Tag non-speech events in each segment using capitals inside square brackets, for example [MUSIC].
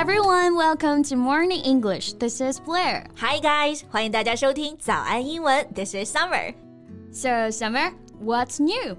everyone, welcome to Morning English. This is Blair. Hi guys，欢迎大家收听早安英文。This is Summer. So, Summer, what's new?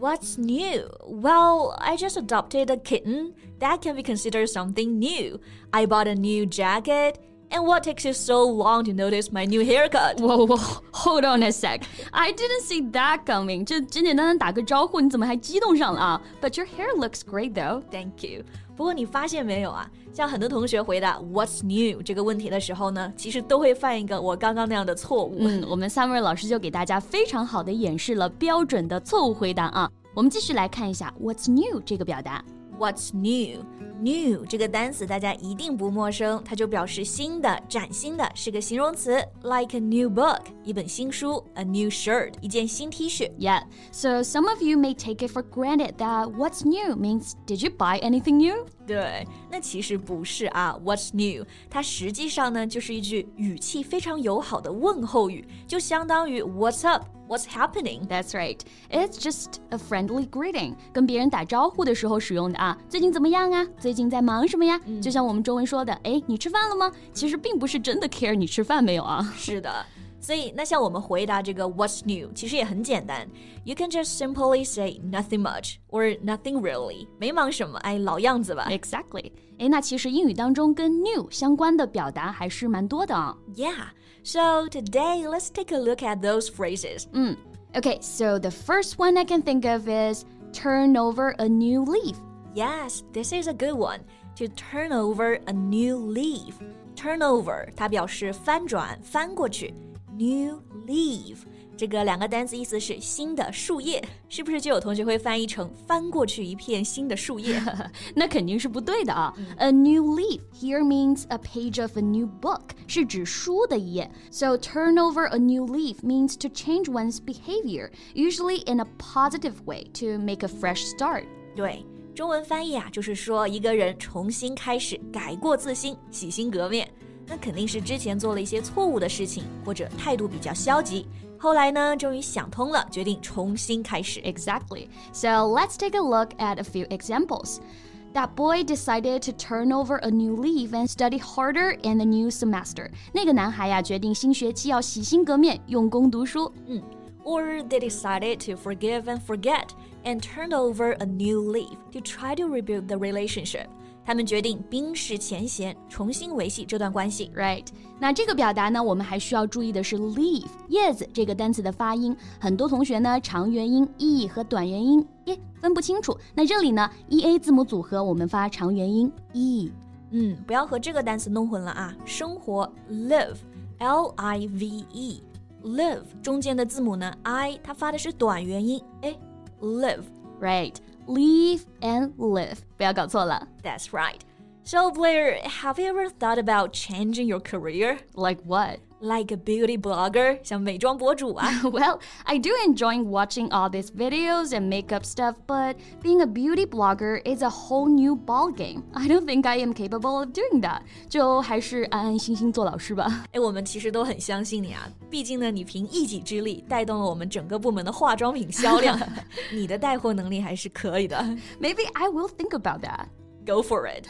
What's new? Well, I just adopted a kitten. That can be considered something new. I bought a new jacket. And what takes you so long to notice my new haircut? Whoa, whoa, hold on a sec. I didn't see that coming. 就简简单单打个招呼，你怎么还激动上了啊？But your hair looks great though. Thank you. 不过你发现没有啊？像很多同学回答 "What's new" 这个问题的时候呢，其实都会犯一个我刚刚那样的错误。嗯，我们 Summer 老师就给大家非常好的演示了标准的错误回答啊。我们继续来看一下 "What's new" 这个表达。What's new? New 这个单词大家一定不陌生，它就表示新的、崭新的，是个形容词，like a new book 一本新书，a new shirt 一件新 T 恤。Yeah, so some of you may take it for granted that what's new means did you buy anything new? 对，那其实不是啊。What's new？它实际上呢就是一句语气非常友好的问候语，就相当于 What's up？What's happening? That's right. It's just a friendly greeting. 跟别人打招呼的时候使用的啊。最近怎么样啊？最近在忙什么呀？就像我们中文说的，哎，你吃饭了吗？其实并不是真的 care 你吃饭没有啊。是的。所以，那像我们回答这个 What's new，其实也很简单。You can just simply say nothing much or nothing really，没忙什么，哎，老样子吧。Exactly。哎，那其实英语当中跟 new 相关的表达还是蛮多的啊。Yeah。So today, let's take a look at those phrases. 嗯，Okay. So the first one I can think of is turn over a new leaf. Yes, this is a good one. To turn over a new leaf. Turn over，它表示翻转、翻过去。 New leaf，这个两个单词意思是新的树叶，是不是就有同学会翻译成翻过去一片新的树叶？那肯定是不对的啊。A new [LAUGHS] leaf here means a page of a new book，是指书的一页。So turn over a new leaf means to change one's behavior, usually in a positive way to make a fresh start. 对，中文翻译啊，就是说一个人重新开始，改过自新，洗心革面。 那肯定是之前做了一些错误的事情，或者态度比较消极。后来呢，终于想通了，决定重新开始。Exactly. So let's take a look at a few examples. That boy decided to turn over a new leaf and study harder in the new semester. 那个男孩呀，决定新学期要洗心革面，用功读书。嗯。Or they decided to forgive and forget and turned over a new leaf to try to rebuild the relationship. 他们决定冰释前嫌，重新维系这段关系。Right？那这个表达呢，我们还需要注意的是 leave 叶子这个单词的发音。很多同学呢，长元音 e 和短元音 e 分不清楚。那这里呢，e a 字母组合，我们发长元音 e。嗯，不要和这个单词弄混了啊。生活 live，l i v e，live 中间的字母呢 i，它发的是短元音 a。Live，right？leave and live，不要搞错了。That's right. So Blair, have you ever thought about changing your career? Like what? like a beauty blogger, [LAUGHS] well, I do enjoy watching all these videos and makeup stuff, but being a beauty blogger is a whole new ball game. I don't think I am capable of doing that. 就还是安安心心做老师吧。哎，我们其实都很相信你啊，毕竟呢，你凭一己之力带动了我们整个部门的化妆品销量，你的带货能力还是可以的。Maybe [LAUGHS] [LAUGHS] I will think about that. Go for it.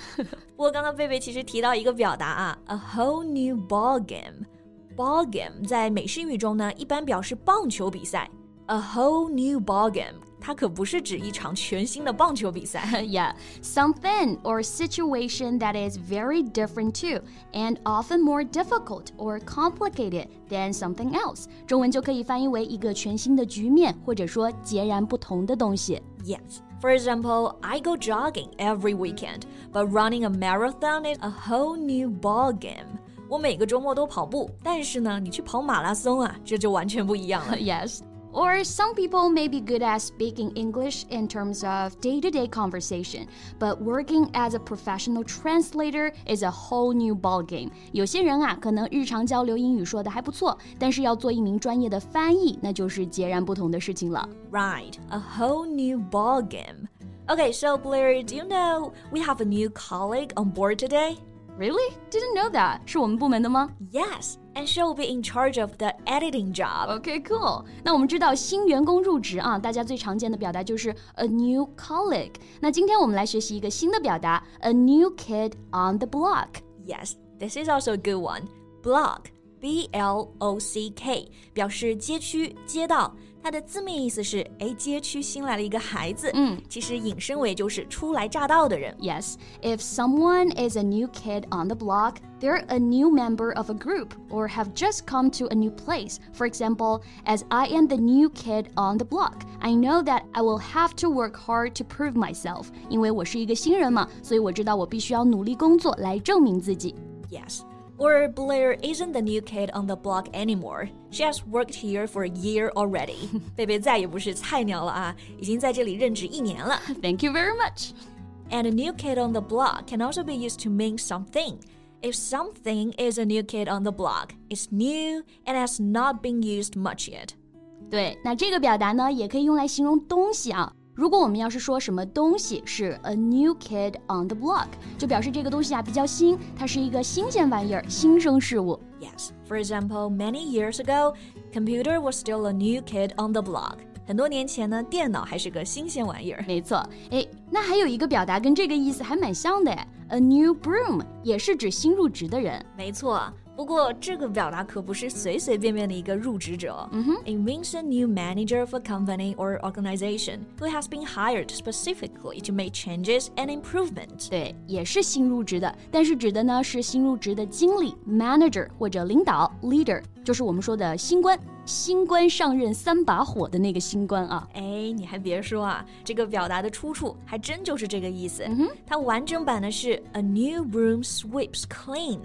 不过刚刚贝贝其实提到一个表达啊，a whole [LAUGHS] new ball game。Ball game 在美式英语中呢，一般表示棒球比赛。A whole new ball game， 它可不是指一场全新的棒球比赛。yeah, [LAUGHS] something or situation that is very different too, and often more difficult or complicated than something else。中文就可以翻译为一个全新的局面，或者说截然不同的东西。Yes. For example, I go jogging every weekend, but running a marathon is a whole new ball game. 我每个周末都跑步，但是呢，你去跑马拉松啊，这就完全不一样了。yes. [LAUGHS] Or some people may be good at speaking English in terms of day to day conversation, but working as a professional translator is a whole new ballgame. 有些人啊，可能日常交流英语说的还不错，但是要做一名专业的翻译，那就是截然不同的事情了。Right, a whole new ballgame. Okay, so Blair, do you know we have a new colleague on board today? Really? Didn't know that. 是我们部门的吗? Yes. and she will be in charge of the editing job. Okay, cool. 那我们知道新员工入职啊，大家最常见的表达就是 a new colleague。那今天我们来学习一个新的表达，a new kid on the block。Yes, this is also a good one. Block, B L O C K，表示街区、街道。 它的字面意思是，哎，街区新来了一个孩子。嗯，其实引申为就是初来乍到的人。Yes, if someone is a new kid on the block, they're a new member of a group or have just come to a new place. For example, as I am the new kid on the block, I know that I will have to work hard to prove myself. 因为我是一个新人嘛，所以我知道我必须要努力工作来证明自己。Yes. Or Blair isn't the new kid on the block anymore. She has worked here for a year already. [LAUGHS] 贝贝再也不是菜鸟了啊，已经在这里任职一年了。Thank [LAUGHS] you very much. And a new kid on the block can also be used to mean something. If something is a new kid on the block, it's new and has not been used much yet. 对，那这个表达呢，也可以用来形容东西啊。 如果我们要是说什么东西是 a new kid on the block，就表示这个东西啊比较新，它是一个新鲜玩意儿、新生事物。Yes, for example, many years ago, computer was still a new kid on the block. 很多年前呢，电脑还是个新鲜玩意儿。没错，哎，那还有一个表达跟这个意思还蛮像的哎，a new broom 也是指新入职的人。没错。不过这个表达可不是随随便便的一个入职者。嗯哼，It means a new manager of a company or organization who has been hired specifically to make changes and improvements。对，也是新入职的，但是指的呢是新入职的经理 manager 或者领导 leader，就是我们说的新官。新官上任三把火的那个新官啊！哎，你还别说啊，这个表达的出处还真就是这个意思。嗯哼，它完整版呢是 A new broom sweeps clean。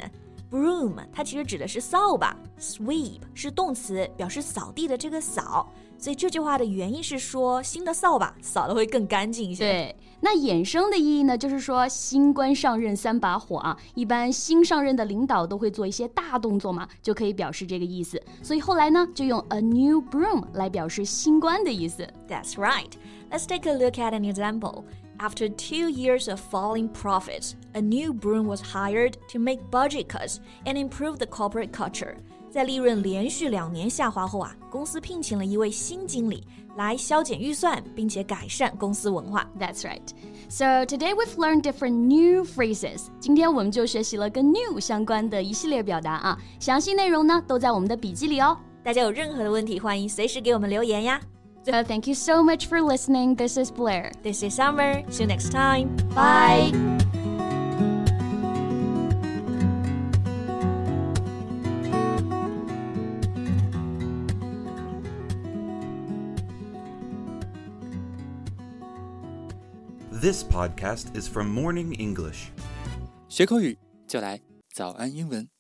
Broom，它其实指的是扫把，sweep 是动词，表示扫地的这个扫。所以这句话的原意是说，新的扫把扫的会更干净一些。对，那衍生的意义呢，就是说新官上任三把火啊，一般新上任的领导都会做一些大动作嘛，就可以表示这个意思。所以后来呢，就用 a new broom 来表示新官的意思。That's right. Let's take a look at an example. After two years of falling profits, a new broom was hired to make budget cuts and improve the corporate culture. 在利润连续两年下滑后啊，公司聘请了一位新经理来削减预算，并且改善公司文化。That's right. So today we've learned different new phrases. 今天我们就学习了跟 new 相关的一系列表达啊，详细内容呢都在我们的笔记里哦。大家有任何的问题，欢迎随时给我们留言呀。 So thank you so much for listening. This is Blair. This is Summer. See you next time. Bye. This podcast is from Morning English. 学口语就来早安英文。